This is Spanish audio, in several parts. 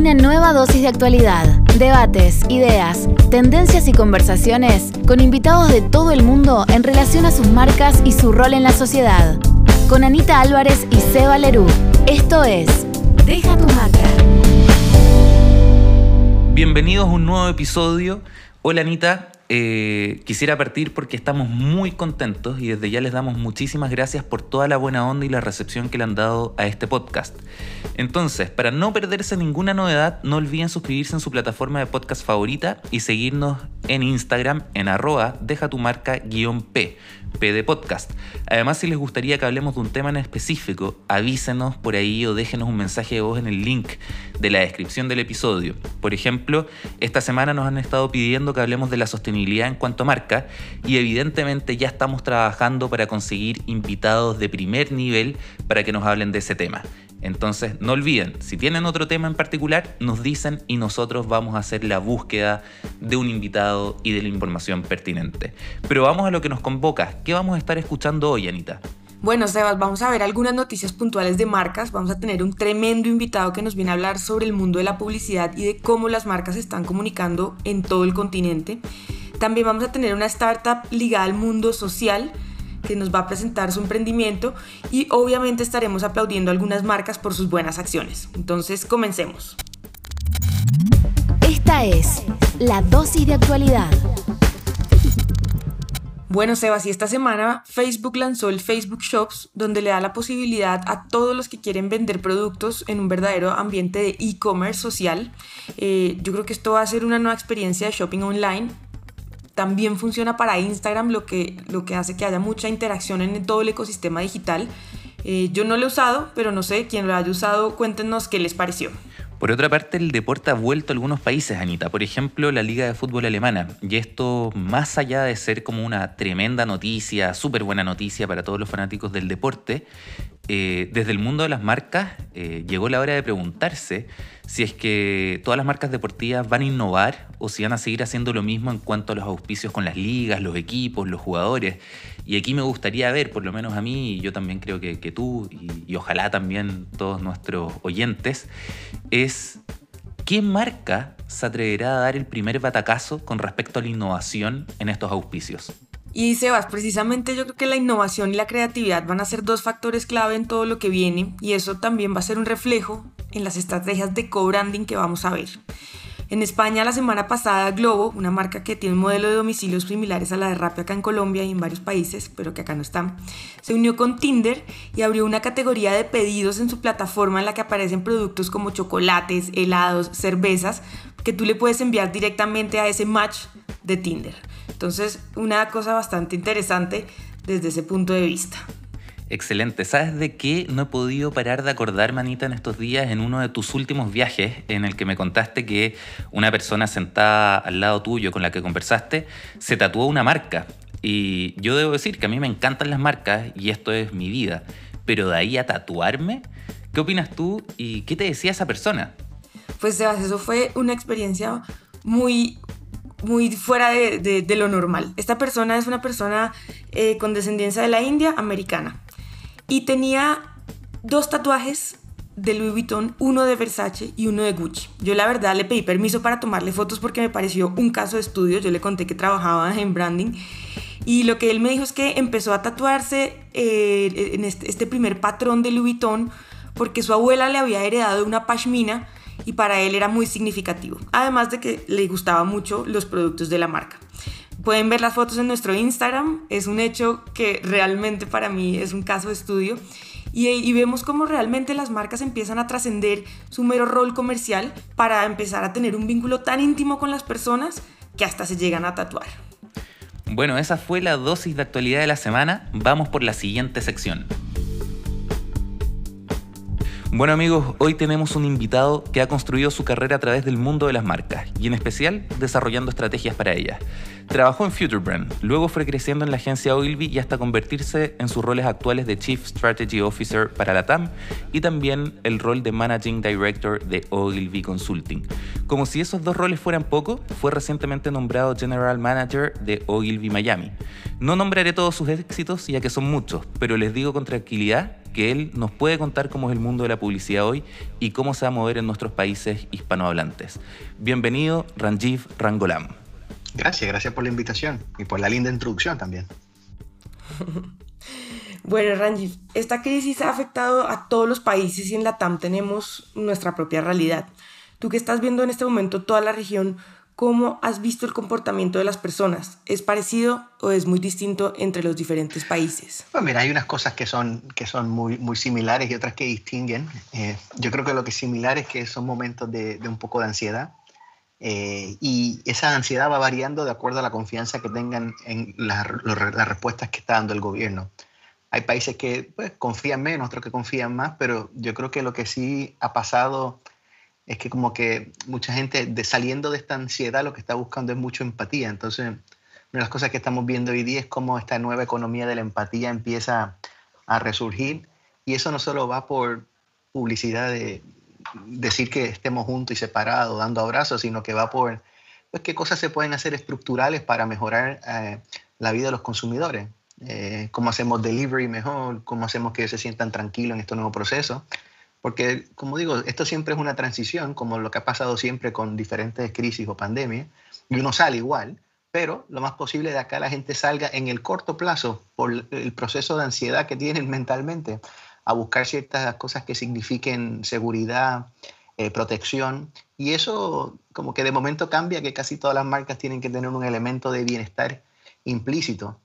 Una nueva dosis de actualidad, debates, ideas, tendencias y conversaciones con invitados de todo el mundo en relación a sus marcas y su rol en la sociedad. Con Anita Álvarez y Seba Lerú. Esto es Deja tu marca. Bienvenidos a un nuevo episodio. Hola Anita, eh, quisiera partir porque estamos muy contentos y desde ya les damos muchísimas gracias por toda la buena onda y la recepción que le han dado a este podcast. Entonces, para no perderse ninguna novedad, no olviden suscribirse en su plataforma de podcast favorita y seguirnos en Instagram en arroba deja tu marca guion P, P de podcast. Además, si les gustaría que hablemos de un tema en específico, avísenos por ahí o déjenos un mensaje de voz en el link de la descripción del episodio. Por ejemplo, esta semana nos han estado pidiendo que hablemos de la sostenibilidad en cuanto a marca y evidentemente ya estamos trabajando para conseguir invitados de primer nivel para que nos hablen de ese tema. Entonces, no olviden, si tienen otro tema en particular, nos dicen y nosotros vamos a hacer la búsqueda de un invitado y de la información pertinente. Pero vamos a lo que nos convoca. ¿Qué vamos a estar escuchando hoy, Anita? Bueno, Sebas, vamos a ver algunas noticias puntuales de marcas. Vamos a tener un tremendo invitado que nos viene a hablar sobre el mundo de la publicidad y de cómo las marcas están comunicando en todo el continente. También vamos a tener una startup ligada al mundo social que nos va a presentar su emprendimiento y obviamente estaremos aplaudiendo algunas marcas por sus buenas acciones. Entonces, comencemos. Esta es la dosis de actualidad. Bueno, Sebas, y esta semana Facebook lanzó el Facebook Shops, donde le da la posibilidad a todos los que quieren vender productos en un verdadero ambiente de e-commerce social. Eh, yo creo que esto va a ser una nueva experiencia de shopping online también funciona para Instagram, lo que, lo que hace que haya mucha interacción en todo el ecosistema digital. Eh, yo no lo he usado, pero no sé, quien lo haya usado, cuéntenos qué les pareció. Por otra parte, el deporte ha vuelto a algunos países, Anita. Por ejemplo, la Liga de Fútbol Alemana. Y esto, más allá de ser como una tremenda noticia, súper buena noticia para todos los fanáticos del deporte, eh, desde el mundo de las marcas eh, llegó la hora de preguntarse si es que todas las marcas deportivas van a innovar o si van a seguir haciendo lo mismo en cuanto a los auspicios con las ligas, los equipos, los jugadores. Y aquí me gustaría ver, por lo menos a mí, y yo también creo que, tú, y, y ojalá también todos nuestros oyentes, es ¿qué marca se atreverá a dar el primer batacazo con respecto a la innovación en estos auspicios? Y Sebas, precisamente yo creo que la innovación y la creatividad van a ser dos factores clave en todo lo que viene y eso también va a ser un reflejo en las estrategias de co-branding que vamos a ver. En España la semana pasada Globo, una marca que tiene un modelo de domicilios similares a la de Rappi acá en Colombia y en varios países, pero que acá no están, se unió con Tinder y abrió una categoría de pedidos en su plataforma en la que aparecen productos como chocolates, helados, cervezas, que tú le puedes enviar directamente a ese match de Tinder. Entonces, una cosa bastante interesante desde ese punto de vista. Excelente. ¿Sabes de qué no he podido parar de acordar, manita, en estos días en uno de tus últimos viajes en el que me contaste que una persona sentada al lado tuyo con la que conversaste se tatuó una marca? Y yo debo decir que a mí me encantan las marcas y esto es mi vida. Pero de ahí a tatuarme, ¿qué opinas tú y qué te decía esa persona? Pues Sebas, eso fue una experiencia muy muy fuera de, lo normal. Esta persona es una persona eh, con descendencia de la India americana y tenía dos tatuajes de Louis Vuitton, uno de Versace y uno de Gucci. Yo la verdad le pedí permiso para tomarle fotos porque me pareció un caso de estudio. Yo le conté que trabajaba en branding y lo que él me dijo es que empezó a tatuarse eh, en este, este, primer patrón de Louis Vuitton porque su abuela le había heredado una pashmina y para él era muy significativo. Además de que le gustaban mucho los productos de la marca. Pueden ver las fotos en nuestro Instagram, es un hecho que realmente para mí es un caso de estudio. Y, vemos cómo realmente las marcas empiezan a trascender su mero rol comercial para empezar a tener un vínculo tan íntimo con las personas que hasta se llegan a tatuar. Bueno, esa fue la dosis de actualidad de la semana. Vamos por la siguiente sección. Bueno amigos, hoy tenemos un invitado que ha construido su carrera a través del mundo de las marcas y en especial desarrollando estrategias para ellas. Trabajó en Futurebrand, luego fue creciendo en la agencia Ogilvy y hasta convertirse en sus roles actuales de Chief Strategy Officer para la TAM y también el rol de Managing Director de Ogilvy Consulting. Como si esos dos roles fueran poco, fue recientemente nombrado General Manager de Ogilvy Miami. No nombraré todos sus éxitos ya que son muchos, pero les digo con tranquilidad que él nos puede contar cómo es el mundo de la publicidad hoy y cómo se va a mover en nuestros países hispanohablantes. Bienvenido, Ranjiv Rangolam. Gracias, gracias por la invitación y por la linda introducción también. Bueno, Ranjiv, esta crisis ha afectado a todos los países y en la TAM tenemos nuestra propia realidad. Tú que estás viendo en este momento toda la región, ¿cómo has visto el comportamiento de las personas? ¿Es parecido o es muy distinto entre los diferentes países? Pues mira, hay unas cosas que son, que son muy, muy similares y otras que distinguen. Eh, yo creo que lo que es similar es que son momentos de, de un poco de ansiedad. Eh, y esa ansiedad va variando de acuerdo a la confianza que tengan en las respuestas que está dando el gobierno. Hay países que pues, confían menos, otros que confían más, pero yo creo que lo que sí ha pasado es que como que mucha gente de, saliendo de esta ansiedad lo que está buscando es mucho empatía. Entonces, una de las cosas que estamos viendo hoy día es cómo esta nueva economía de la empatía empieza a resurgir y eso no solo va por publicidad de decir que estemos juntos y separados, dando abrazos, sino que va por pues, qué cosas se pueden hacer estructurales para mejorar eh, la vida de los consumidores. Eh, cómo hacemos delivery mejor, cómo hacemos que se sientan tranquilos en este nuevo proceso. Porque, como digo, esto siempre es una transición, como lo que ha pasado siempre con diferentes crisis o pandemias, y uno sale igual, pero lo más posible de acá la gente salga en el corto plazo por el proceso de ansiedad que tienen mentalmente a buscar ciertas cosas que signifiquen seguridad, eh, protección, y eso como que de momento cambia, que casi todas las marcas tienen que tener un elemento de bienestar implícito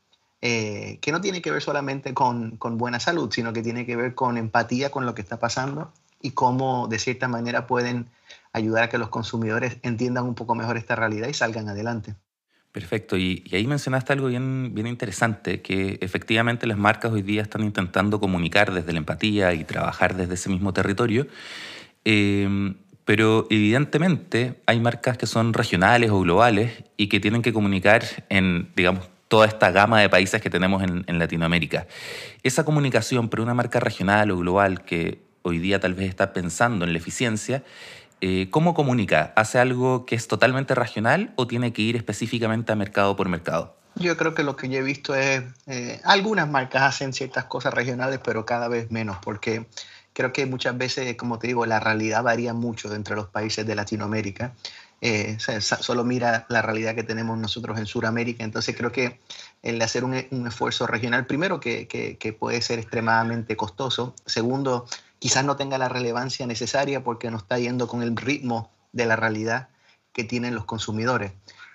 eh, que no tiene que ver solamente con, buena salud, sino que tiene que ver con empatía con lo que está pasando y cómo de cierta manera pueden ayudar a que los consumidores entiendan un poco mejor esta realidad y salgan adelante. Perfecto, y, ahí mencionaste algo bien, bien interesante, que efectivamente las marcas hoy día están intentando comunicar desde la empatía y trabajar desde ese mismo territorio, eh, pero evidentemente hay marcas que son regionales o globales y que tienen que comunicar en, digamos, toda esta gama de países que tenemos en, Latinoamérica. Esa comunicación por una marca regional o global que hoy día tal vez está pensando en la eficiencia, eh, ¿cómo comunica? ¿Hace algo que es totalmente regional o tiene que ir específicamente a mercado por mercado? Yo creo que lo que yo he visto es, eh, algunas marcas hacen ciertas cosas regionales, pero cada vez menos, porque creo que muchas veces, como te digo, la realidad varía mucho entre los países de Latinoamérica. Eh, solo mira la realidad que tenemos nosotros en Sudamérica. Entonces creo que el hacer un, esfuerzo regional, primero, que, puede ser extremadamente costoso. Segundo, quizás no tenga la relevancia necesaria porque no está yendo con el ritmo de la realidad que tienen los consumidores.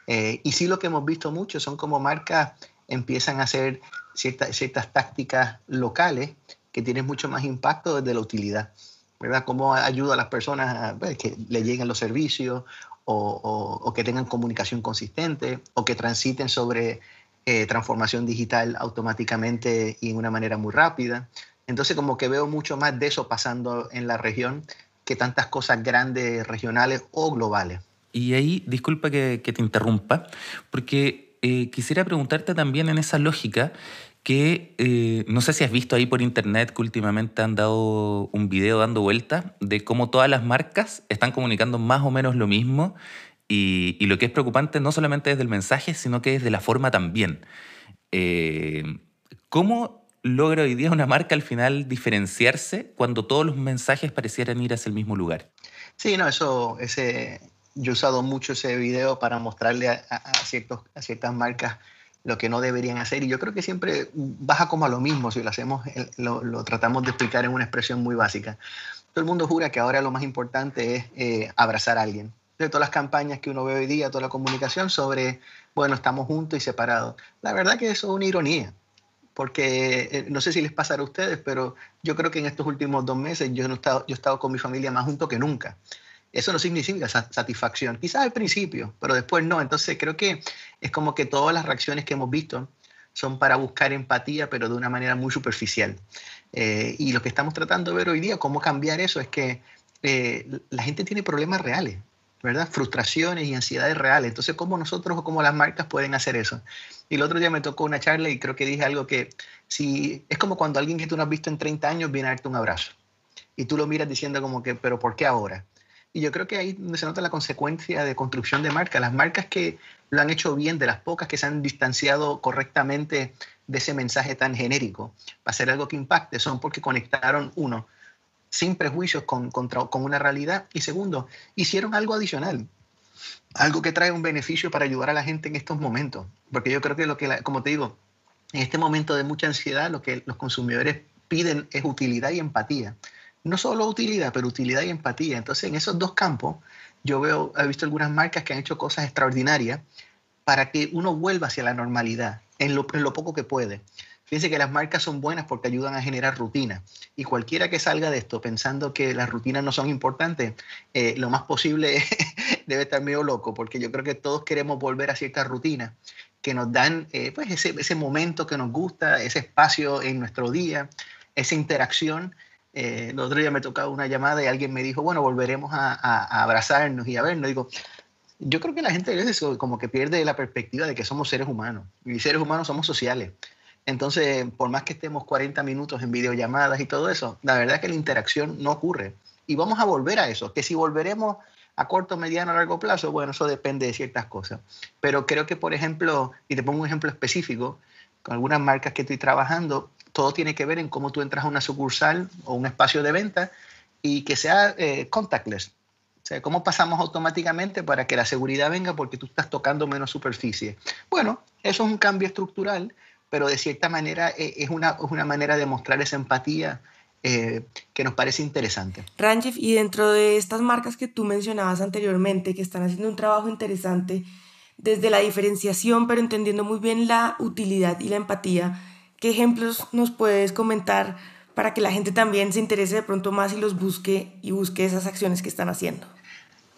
Eh, y sí lo que hemos visto mucho son como marcas empiezan a hacer ciertas, ciertas tácticas locales que tienen mucho más impacto desde la utilidad. ¿verdad? Cómo ayuda a las personas a pues, que le lleguen los servicios o, que tengan comunicación consistente o que transiten sobre eh, transformación digital automáticamente y en una manera muy rápida. Entonces como que veo mucho más de eso pasando en la región que tantas cosas grandes, regionales o globales. Y ahí, disculpa que, te interrumpa, porque eh, quisiera preguntarte también en esa lógica que eh, no sé si has visto ahí por internet que últimamente han dado un video dando vuelta de cómo todas las marcas están comunicando más o menos lo mismo y, lo que es preocupante no solamente desde el mensaje, sino que desde la forma también. Eh, ¿Cómo logra hoy día una marca al final diferenciarse cuando todos los mensajes parecieran ir hacia el mismo lugar? Sí, no, eso, ese, yo he usado mucho ese video para mostrarle a, ciertos, a ciertas marcas lo que no deberían hacer. Y yo creo que siempre baja como a lo mismo si lo hacemos, lo, tratamos de explicar en una expresión muy básica. Todo el mundo jura que ahora lo más importante es eh, abrazar a alguien. De todas las campañas que uno ve hoy día, toda la comunicación sobre, bueno, estamos juntos y separados. La verdad que eso es una ironía, porque eh, no sé si les pasará a ustedes, pero yo creo que en estos últimos dos meses yo, he estado, yo he estado con mi familia más junto que nunca eso no significa satisfacción. Quizás al principio, pero después no. Entonces creo que es como que todas las reacciones que hemos visto son para buscar empatía, pero de una manera muy superficial. Eh, y lo que estamos tratando de ver hoy día, cómo cambiar eso, es que eh, la gente tiene problemas reales, ¿verdad? Frustraciones y ansiedades reales. Entonces, ¿cómo nosotros o cómo las marcas pueden hacer eso? Y el otro día me tocó una charla y creo que dije algo que si es como cuando alguien que tú no has visto en 30 años viene a darte un abrazo. Y tú lo miras diciendo como que, pero ¿por qué ahora? Y yo creo que ahí se nota la consecuencia de construcción de marca. Las marcas que lo han hecho bien, de las pocas que se han distanciado correctamente de ese mensaje tan genérico, para hacer algo que impacte, son porque conectaron, uno, sin prejuicios con, con una realidad, y segundo, hicieron algo adicional algo que trae un beneficio para ayudar a la gente en estos momentos. Porque yo creo que lo que, como te digo, en este momento de mucha ansiedad, lo que los consumidores piden es utilidad y empatía. No solo utilidad, pero utilidad y empatía. Entonces, en esos dos campos, yo veo, he visto algunas marcas que han hecho cosas extraordinarias para que uno vuelva hacia la normalidad en lo, poco que puede. Fíjense que las marcas son buenas porque ayudan a generar rutina. Y cualquiera que salga de esto pensando que las rutinas no son importantes, eh, lo más posible debe estar medio loco, porque yo creo que todos queremos volver a ciertas rutinas que nos dan eh, pues ese, ese, momento que nos gusta, ese espacio en nuestro día, esa interacción. Eh, el otro día me tocaba una llamada y alguien me dijo, bueno, volveremos a, a, abrazarnos y a vernos. Digo, yo creo que la gente a veces como que pierde la perspectiva de que somos seres humanos y seres humanos somos sociales. Entonces, por más que estemos 40 minutos en videollamadas y todo eso, la verdad es que la interacción no ocurre. Y vamos a volver a eso, que si volveremos a corto, mediano, a largo plazo, bueno, eso depende de ciertas cosas. Pero creo que, por ejemplo, y te pongo un ejemplo específico, con algunas marcas que estoy trabajando, todo tiene que ver en cómo tú entras a una sucursal o un espacio de venta y que sea eh, contactless. O sea, cómo pasamos automáticamente para que la seguridad venga porque tú estás tocando menos superficie. Bueno, eso es un cambio estructural pero de cierta manera eh, es una, una manera de mostrar esa empatía eh, que nos parece interesante. Ranjif, y dentro de estas marcas que tú mencionabas anteriormente, que están haciendo un trabajo interesante desde la diferenciación, pero entendiendo muy bien la utilidad y la empatía, ¿qué ejemplos nos puedes comentar para que la gente también se interese de pronto más y los busque y busque esas acciones que están haciendo?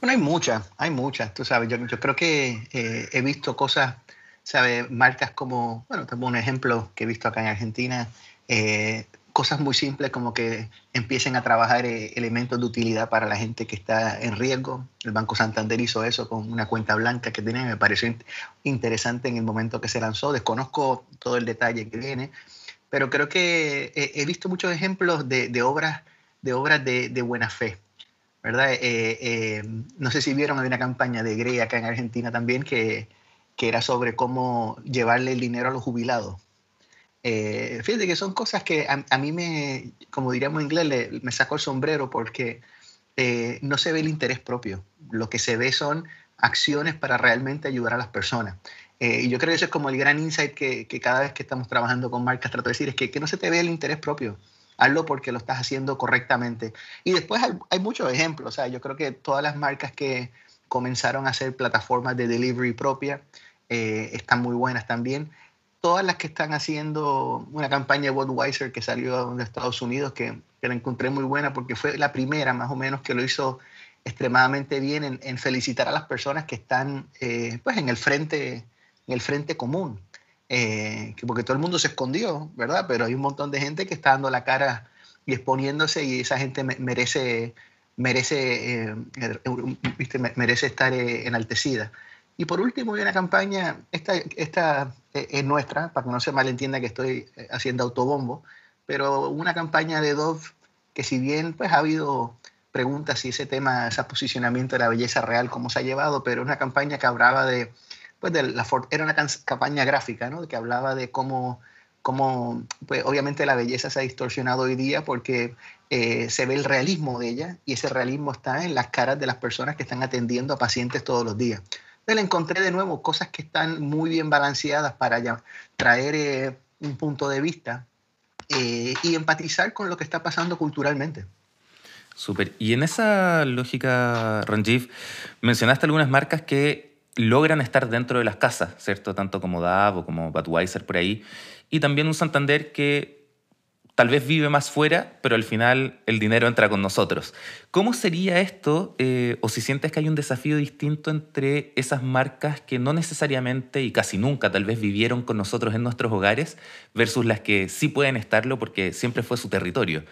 Bueno, hay muchas, hay muchas, tú sabes, yo, creo que eh, he visto cosas ¿sabe? Marcas como, bueno, tengo un ejemplo que he visto acá en Argentina, eh, cosas muy simples como que empiecen a trabajar eh, elementos de utilidad para la gente que está en riesgo. El Banco Santander hizo eso con una cuenta blanca que tenía, me pareció interesante en el momento que se lanzó. Desconozco todo el detalle que viene, pero creo que he visto muchos ejemplos de, obras, de, obras de, buena fe. ¿verdad? Eh, no sé si vieron, hay una campaña de Grey acá en Argentina también que, que era sobre cómo llevarle el dinero a los jubilados. Eh, fíjate que son cosas que a, mí me, como diríamos en inglés, me sacó el sombrero porque eh, no se ve el interés propio. Lo que se ve son acciones para realmente ayudar a las personas. Eh, y yo creo que eso es como el gran insight que, que, cada vez que estamos trabajando con marcas trato de decir, es que, que no se te ve el interés propio. Hazlo porque lo estás haciendo correctamente. Y después hay, hay muchos ejemplos. O sea, yo creo que todas las marcas que, comenzaron a hacer plataformas de delivery propia, eh, están muy buenas también. Todas las que están haciendo una campaña de Budweiser que salió de Estados Unidos, que, que, la encontré muy buena porque fue la primera más o menos que lo hizo extremadamente bien en, felicitar a las personas que están eh, pues en el frente, en el frente común. Eh, porque todo el mundo se escondió, ¿verdad? Pero hay un montón de gente que está dando la cara y exponiéndose y esa gente merece merece, eh, er, merece estar eh, enaltecida. Y por último, hay una campaña, esta, esta eh, es nuestra, para que no se malentienda que estoy haciendo autobombo, pero una campaña de Dove que si bien pues ha habido preguntas si ese tema, ese posicionamiento de la belleza real, cómo se ha llevado, pero una campaña que hablaba de, pues de la, era una campaña gráfica, ¿no? Que hablaba de cómo como pues, obviamente la belleza se ha distorsionado hoy día porque eh, se ve el realismo de ella y ese realismo está en las caras de las personas que están atendiendo a pacientes todos los días. Entonces encontré de nuevo cosas que están muy bien balanceadas para ya traer eh, un punto de vista eh, y empatizar con lo que está pasando culturalmente. Súper. Y en esa lógica, Ranjiv, mencionaste algunas marcas que logran estar dentro de las casas, ¿cierto? Tanto como DAV o como Budweiser por ahí y también un Santander que tal vez vive más fuera, pero al final el dinero entra con nosotros. ¿Cómo sería esto, eh, o si sientes que hay un desafío distinto entre esas marcas que no necesariamente y casi nunca tal vez vivieron con nosotros en nuestros hogares, versus las que sí pueden estarlo porque siempre fue su territorio?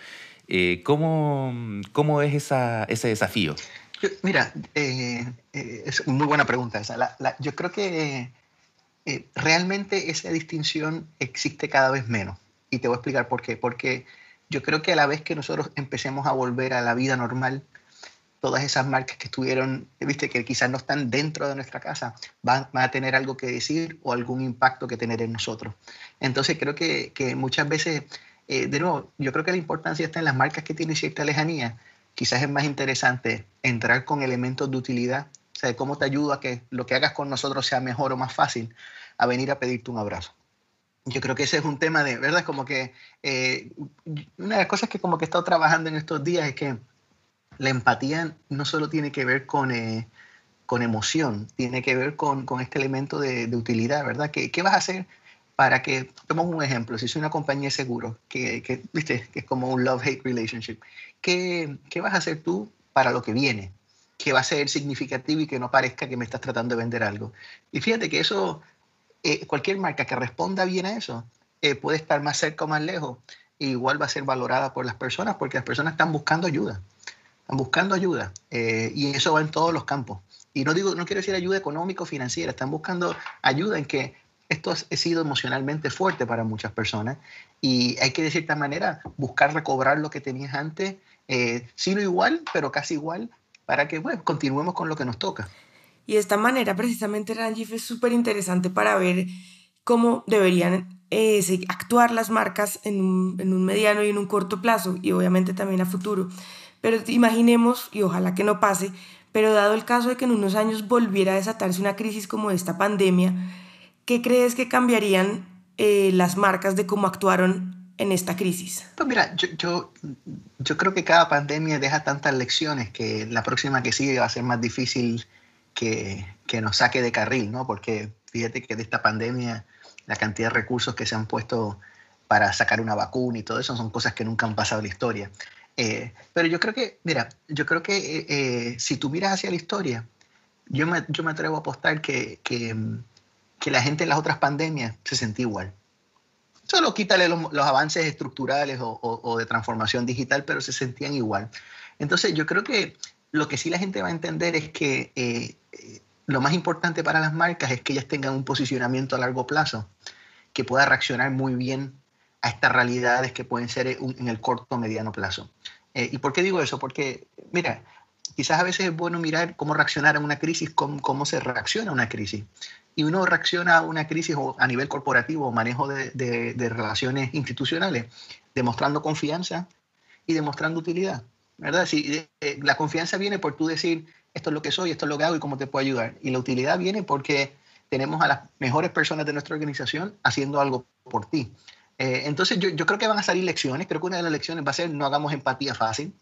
Eh, ¿cómo, ¿cómo, es ese desafío? mira, eh, es muy buena pregunta yo creo que eh, realmente esa distinción existe cada vez menos. Y te voy a explicar por qué. Porque yo creo que a la vez que nosotros empecemos a volver a la vida normal, todas esas marcas que estuvieron, viste, que quizás no están dentro de nuestra casa, van, a tener algo que decir o algún impacto que tener en nosotros. Entonces creo que, que muchas veces, eh, de nuevo, yo creo que la importancia está en las marcas que tienen cierta lejanía. Quizás es más interesante entrar con elementos de utilidad, o sea, cómo te ayuda a que lo que hagas con nosotros sea mejor o más fácil, a venir a pedirte un abrazo yo creo que ese es un tema de, ¿verdad? Como que eh, una de las cosas que como que he estado trabajando en estos días es que la empatía no solo tiene que ver con, eh, con emoción, tiene que ver con, con este elemento de, de, utilidad, ¿verdad? ¿Qué, ¿Qué, vas a hacer para que, tomemos un ejemplo, si soy una compañía de seguros, que, que, ¿viste? que es como un love-hate relationship, ¿qué, ¿qué vas a hacer tú para lo que viene? que va a ser significativo y que no parezca que me estás tratando de vender algo. Y fíjate que eso eh, cualquier marca que responda bien a eso eh, puede estar más cerca o más lejos. Igual va a ser valorada por las personas porque las personas están buscando ayuda. Están buscando ayuda. Eh, y eso va en todos los campos. Y no digo, no quiero decir ayuda económico financiera, están buscando ayuda en que esto ha sido emocionalmente fuerte para muchas personas y hay que de cierta manera buscar recobrar lo que tenías antes, eh, si no igual, pero casi igual, para que bueno, continuemos con lo que nos toca. Y de esta manera, precisamente, Ranjif es súper interesante para ver cómo deberían eh, actuar las marcas en un, en un mediano y en un corto plazo, y obviamente también a futuro. Pero imaginemos, y ojalá que no pase, pero dado el caso de que en unos años volviera a desatarse una crisis como esta pandemia, ¿qué crees que cambiarían eh, las marcas de cómo actuaron en esta crisis? Pues mira, yo, yo, creo que cada pandemia deja tantas lecciones que la próxima que sigue va a ser más difícil que, que, nos saque de carril, ¿no? Porque fíjate que de esta pandemia, la cantidad de recursos que se han puesto para sacar una vacuna y todo eso son cosas que nunca han pasado en la historia. Eh, pero yo creo que, mira, yo creo que eh, eh, si tú miras hacia la historia, yo me, yo me atrevo a apostar que, que, que, la gente en las otras pandemias se sentía igual. Solo quítale los, los avances estructurales o, o, o, de transformación digital, pero se sentían igual. Entonces yo creo que lo que sí la gente va a entender es que eh, lo más importante para las marcas es que ellas tengan un posicionamiento a largo plazo, que pueda reaccionar muy bien a estas realidades que pueden ser en el corto o mediano plazo. Eh, ¿Y por qué digo eso? Porque, mira, quizás a veces es bueno mirar cómo reaccionar a una crisis, cómo, cómo se reacciona a una crisis. Y uno reacciona a una crisis a nivel corporativo o manejo de relaciones institucionales, demostrando confianza y demostrando utilidad. ¿Verdad? Si, eh, la confianza viene por tú decir, esto es lo que soy, esto es lo que hago y cómo te puedo ayudar. Y la utilidad viene porque tenemos a las mejores personas de nuestra organización haciendo algo por ti. Eh, entonces yo, yo, creo que van a salir lecciones, creo que una de las lecciones va a ser no hagamos empatía fácil.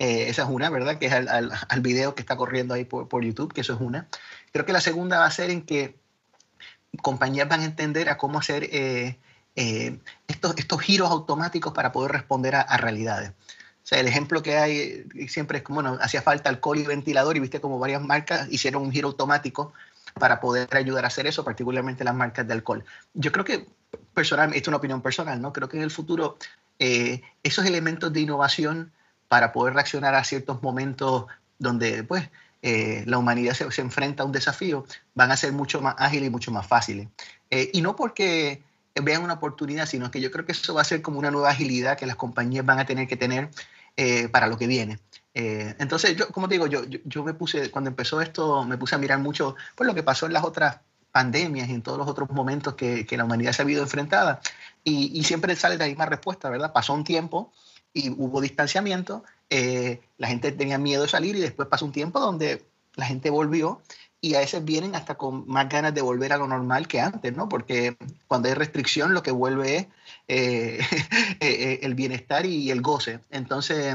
Eh, esa es una, ¿verdad? Que es al, al, video que está corriendo ahí por, por YouTube, que eso es una. Creo que la segunda va a ser en que compañías van a entender a cómo hacer eh, eh, estos, estos giros automáticos para poder responder a realidades. O sea, el ejemplo que hay siempre es como, hacía falta alcohol y ventilador y viste como varias marcas hicieron un giro automático para poder ayudar a hacer eso, particularmente las marcas de alcohol. Yo creo que, personalmente, esto es una opinión personal, ¿no? Creo que en el futuro eh, esos elementos de innovación para poder reaccionar a ciertos momentos donde, pues, eh, la humanidad se, se, enfrenta a un desafío, van a ser mucho más ágiles y mucho más fáciles. Eh, y no porque vean una oportunidad, sino que yo creo que eso va a ser como una nueva agilidad que las compañías van a tener que tener eh, para lo que viene. Eh, entonces, yo, como te digo, yo, yo, me puse, cuando empezó esto, me puse a mirar mucho pues, lo que pasó en las otras pandemias y en todos los otros momentos que, que la humanidad se ha habido enfrentada. Y, y, siempre sale la misma respuesta, ¿verdad? Pasó un tiempo y hubo distanciamiento, eh, la gente tenía miedo de salir y después pasó un tiempo donde la gente volvió y a veces vienen hasta con más ganas de volver a lo normal que antes, ¿no? Porque cuando hay restricción lo que vuelve es eh, eh, el bienestar y el goce. Entonces,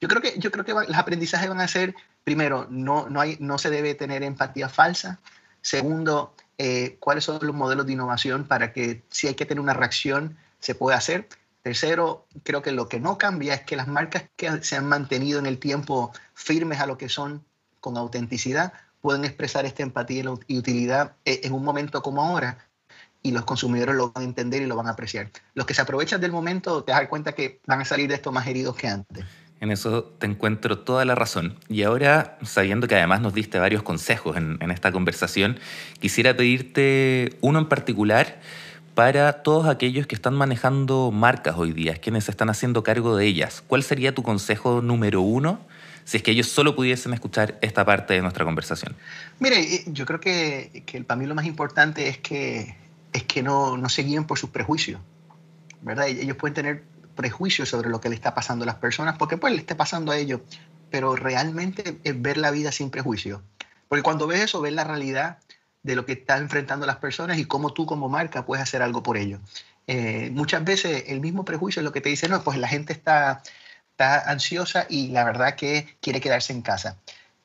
yo creo que, yo creo que los aprendizajes van a ser, primero, no, no, hay, no se debe tener empatía falsa. Segundo, eh, cuáles son los modelos de innovación para que si hay que tener una reacción, se pueda hacer. Tercero, creo que lo que no cambia es que las marcas que se han mantenido en el tiempo firmes a lo que son con autenticidad, pueden expresar esta empatía y utilidad eh, en un momento como ahora y los consumidores lo van a entender y lo van a apreciar. Los que se aprovechan del momento te das cuenta que van a salir de esto más heridos que antes. En eso te encuentro toda la razón. Y ahora, sabiendo que además nos diste varios consejos en, esta conversación, quisiera pedirte uno en particular para todos aquellos que están manejando marcas hoy día, quienes están haciendo cargo de ellas. ¿Cuál sería tu consejo número uno si es que ellos solo pudiesen escuchar esta parte de nuestra conversación? Mire, eh, yo creo que, que para mí lo más importante es que, es que no, no se guíen por sus prejuicios, ¿verdad? Ellos pueden tener prejuicios sobre lo que le está pasando a las personas, porque pues le está pasando a ellos, pero realmente es ver la vida sin prejuicios. Porque cuando ves eso, ves la realidad de lo que están enfrentando las personas y cómo tú como marca puedes hacer algo por ello. Eh, muchas veces el mismo prejuicio es lo que te dice, no, pues la gente está, está ansiosa y la verdad que quiere quedarse en casa.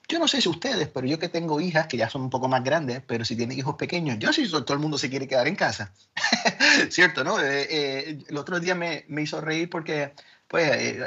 Yo no sé si ustedes, pero yo que tengo hijas que ya son un poco más grandes, pero si tienen hijos pequeños, yo si todo el mundo se quiere quedar en casa. ¿Cierto? ¿no? Eh, eh, el otro día me, me, hizo reír porque pues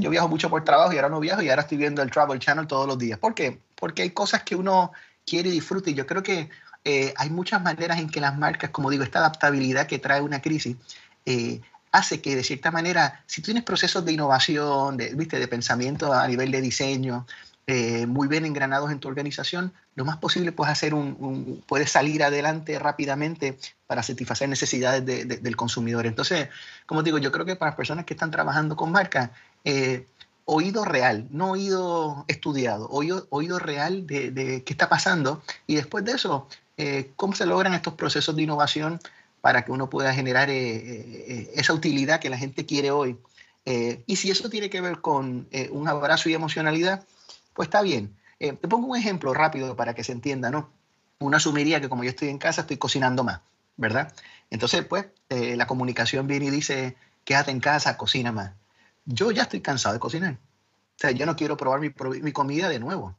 yo viajo mucho por trabajo y ahora no viajo y ahora estoy viendo el Travel Channel todos los días. ¿Por qué? Porque hay cosas que uno quiere y disfruta y yo creo que eh, hay muchas maneras en que las marcas, como digo, esta adaptabilidad que trae una crisis, eh, hace que de cierta manera, si tienes procesos de innovación, de, ¿viste? de pensamiento a nivel de diseño, eh, muy bien engranados en tu organización, lo más posible puedes, hacer un, puedes salir adelante rápidamente para satisfacer necesidades del consumidor. Entonces, como digo, yo creo que para las personas que están trabajando con marcas, oído real, no oído estudiado, oído, oído real de, de, qué está pasando y después de eso, eh, cómo se logran estos procesos de innovación para que uno pueda generar eh, eh, esa utilidad que la gente quiere hoy. y si eso tiene que ver con un abrazo y emocionalidad, pues está bien. te pongo un ejemplo rápido para que se entienda, ¿no? Uno asumiría que como yo estoy en casa, estoy cocinando más, ¿verdad? Entonces, pues, la comunicación viene y dice, quédate en casa, cocina más. Yo ya estoy cansado de cocinar. O sea, yo no quiero probar mi, mi comida de nuevo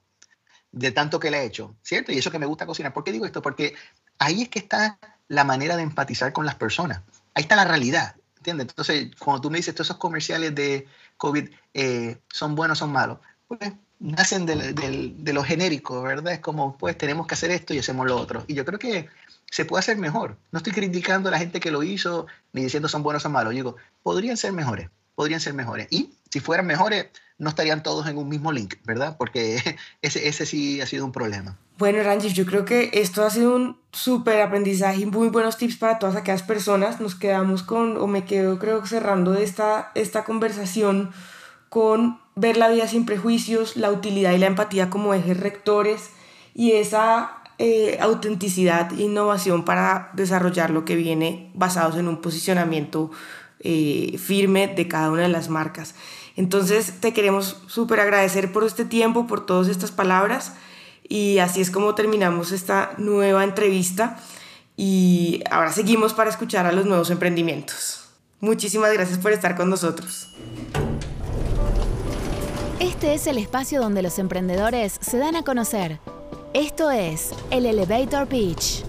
de tanto que le he hecho, ¿cierto? Y eso que me gusta cocinar. ¿Por qué digo esto? Porque ahí es que está la manera de empatizar con las personas. Ahí está la realidad, ¿entiendes? Entonces, cuando tú me dices todos esos comerciales de COVID eh, son buenos, son malos, pues nacen de, de, lo genérico, ¿verdad? Es como, pues tenemos que hacer esto y hacemos lo otro. Y yo creo que se puede hacer mejor. No estoy criticando a la gente que lo hizo ni diciendo son buenos o malos. Yo digo, podrían ser mejores, podrían ser mejores. Y si fueran mejores, no estarían todos en un mismo link, ¿verdad? Porque ese, ese sí ha sido un problema. Bueno, Ranjit, yo creo que esto ha sido un súper aprendizaje y muy buenos tips para todas aquellas personas. Nos quedamos con, o me quedo creo cerrando esta, esta conversación con ver la vida sin prejuicios, la utilidad y la empatía como ejes rectores y esa eh, autenticidad e innovación para desarrollar lo que viene basados en un posicionamiento eh, firme de cada una de las marcas. Entonces te queremos súper agradecer por este tiempo, por todas estas palabras y así es como terminamos esta nueva entrevista y ahora seguimos para escuchar a los nuevos emprendimientos. Muchísimas gracias por estar con nosotros. Este es el espacio donde los emprendedores se dan a conocer. Esto es el Elevator Pitch.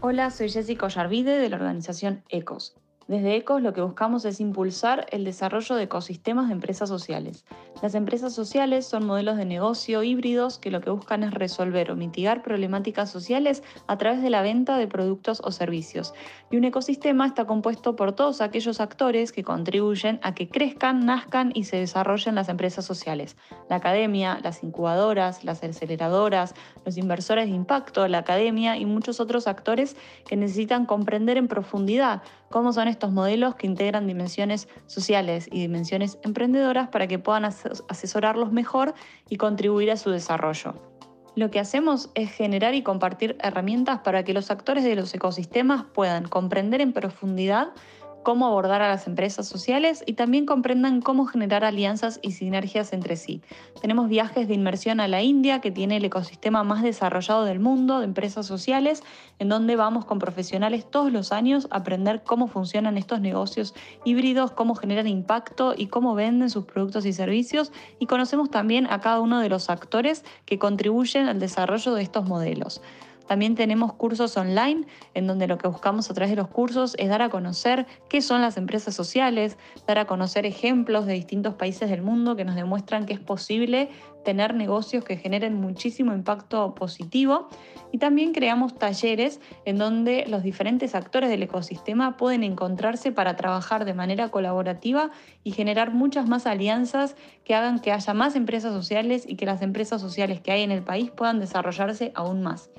Hola, soy Jessica Ollarvide de la organización ECOS. Desde ECOS lo que buscamos es impulsar el desarrollo de ecosistemas de empresas sociales. Las empresas sociales son modelos de negocio híbridos que lo que buscan es resolver o mitigar problemáticas sociales a través de la venta de productos o servicios. Y un ecosistema está compuesto por todos aquellos actores que contribuyen a que crezcan, nazcan y se desarrollen las empresas sociales. La academia, las incubadoras, las aceleradoras, los inversores de impacto, la academia y muchos otros actores que necesitan comprender en profundidad cómo son estos modelos que integran dimensiones sociales y dimensiones emprendedoras para que puedan asesorarlos mejor y contribuir a su desarrollo. Lo que hacemos es generar y compartir herramientas para que los actores de los ecosistemas puedan comprender en profundidad cómo abordar a las empresas sociales y también comprendan cómo generar alianzas y sinergias entre sí. Tenemos viajes de inmersión a la India, que tiene el ecosistema más desarrollado del mundo de empresas sociales, en donde vamos con profesionales todos los años a aprender cómo funcionan estos negocios híbridos, cómo generan impacto y cómo venden sus productos y servicios. Y conocemos también a cada uno de los actores que contribuyen al desarrollo de estos modelos. También tenemos cursos online en donde lo que buscamos a través de los cursos es dar a conocer qué son las empresas sociales, dar a conocer ejemplos de distintos países del mundo que nos demuestran que es posible tener negocios que generen muchísimo impacto positivo. Y también creamos talleres en donde los diferentes actores del ecosistema pueden encontrarse para trabajar de manera colaborativa y generar muchas más alianzas que hagan que haya más empresas sociales y que las empresas sociales que hay en el país puedan desarrollarse aún más.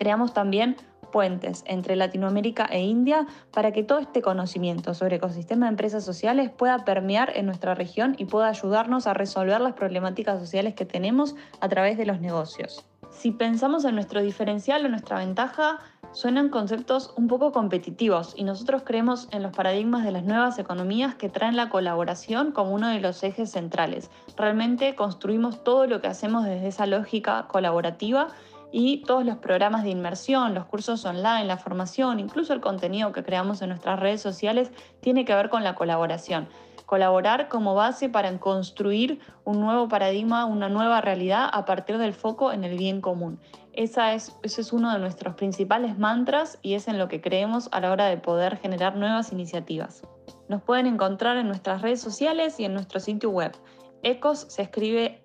Creamos también puentes entre Latinoamérica e India para que todo este conocimiento sobre ecosistema de empresas sociales pueda permear en nuestra región y pueda ayudarnos a resolver las problemáticas sociales que tenemos a través de los negocios. Si pensamos en nuestro diferencial o nuestra ventaja, suenan conceptos un poco competitivos y nosotros creemos en los paradigmas de las nuevas economías que traen la colaboración como uno de los ejes centrales. Realmente construimos todo lo que hacemos desde esa lógica colaborativa y todos los programas de inmersión, los cursos online, la formación, incluso el contenido que creamos en nuestras redes sociales tiene que ver con la colaboración. Colaborar como base para construir un nuevo paradigma, una nueva realidad a partir del foco en el bien común. Esa es, ese es uno de nuestros principales mantras y es en lo que creemos a la hora de poder generar nuevas iniciativas. Nos pueden encontrar en nuestras redes sociales y en nuestro sitio web. ECOS se escribe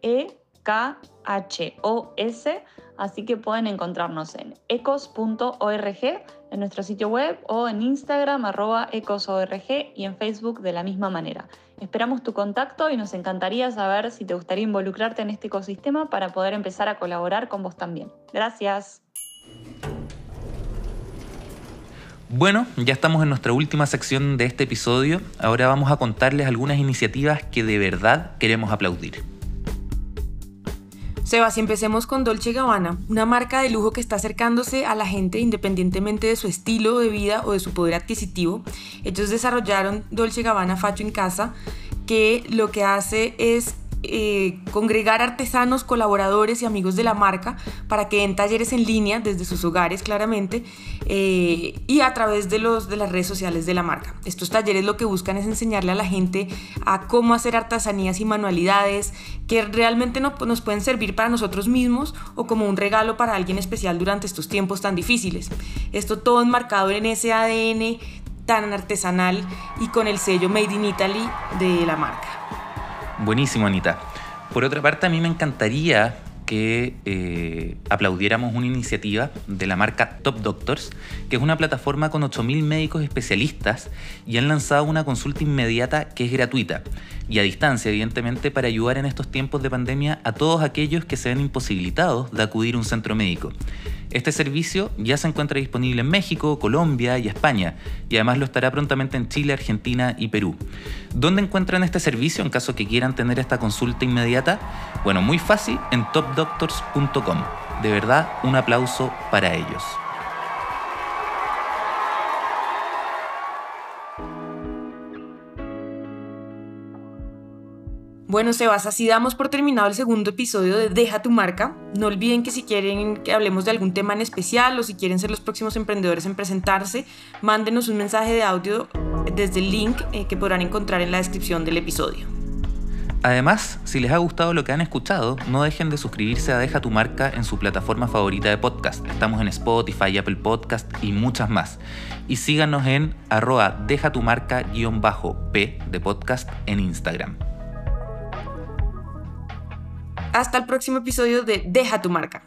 E-K-H-O-S así que pueden encontrarnos en ecos.org en nuestro sitio web o en Instagram arroba ecosorg y en Facebook de la misma manera. Esperamos tu contacto y nos encantaría saber si te gustaría involucrarte en este ecosistema para poder empezar a colaborar con vos también. Gracias. Bueno, ya estamos en nuestra última sección de este episodio. Ahora vamos a contarles algunas iniciativas que de verdad queremos aplaudir. Sebas, empecemos con Dolce Gabbana, una marca de lujo que está acercándose a la gente independientemente de su estilo de vida o de su poder adquisitivo. Ellos desarrollaron Dolce Gabbana Facho en Casa, que lo que hace es eh, congregar artesanos, colaboradores y amigos de la marca para que den talleres en línea desde sus hogares claramente eh, y a través de, los, de las redes sociales de la marca. Estos talleres lo que buscan es enseñarle a la gente a cómo hacer artesanías y manualidades que realmente no, nos pueden servir para nosotros mismos o como un regalo para alguien especial durante estos tiempos tan difíciles. Esto todo enmarcado en ese ADN tan artesanal y con el sello Made in Italy de la marca. Buenísimo, Anita. Por otra parte, a mí me encantaría que eh, aplaudiéramos una iniciativa de la marca Top Doctors, que es una plataforma con 8.000 médicos especialistas y han lanzado una consulta inmediata que es gratuita y a distancia, evidentemente, para ayudar en estos tiempos de pandemia a todos aquellos que se ven imposibilitados de acudir a un centro médico. Este servicio ya se encuentra disponible en México, Colombia y España, y además lo estará prontamente en Chile, Argentina y Perú. ¿Dónde encuentran este servicio en caso que quieran tener esta consulta inmediata? Bueno, muy fácil, en topdoctors.com. De verdad, un aplauso para ellos. Bueno, Sebas, así damos por terminado el segundo episodio de Deja tu marca. No olviden que si quieren que hablemos de algún tema en especial o si quieren ser los próximos emprendedores en presentarse, mándenos un mensaje de audio desde el link eh, que podrán encontrar en la descripción del episodio. Además, si les ha gustado lo que han escuchado, no dejen de suscribirse a Deja tu marca en su plataforma favorita de podcast. Estamos en Spotify, Apple Podcast y muchas más. Y síganos en arroba deja tu marca-p de podcast en Instagram. Hasta el próximo episodio de Deja tu marca.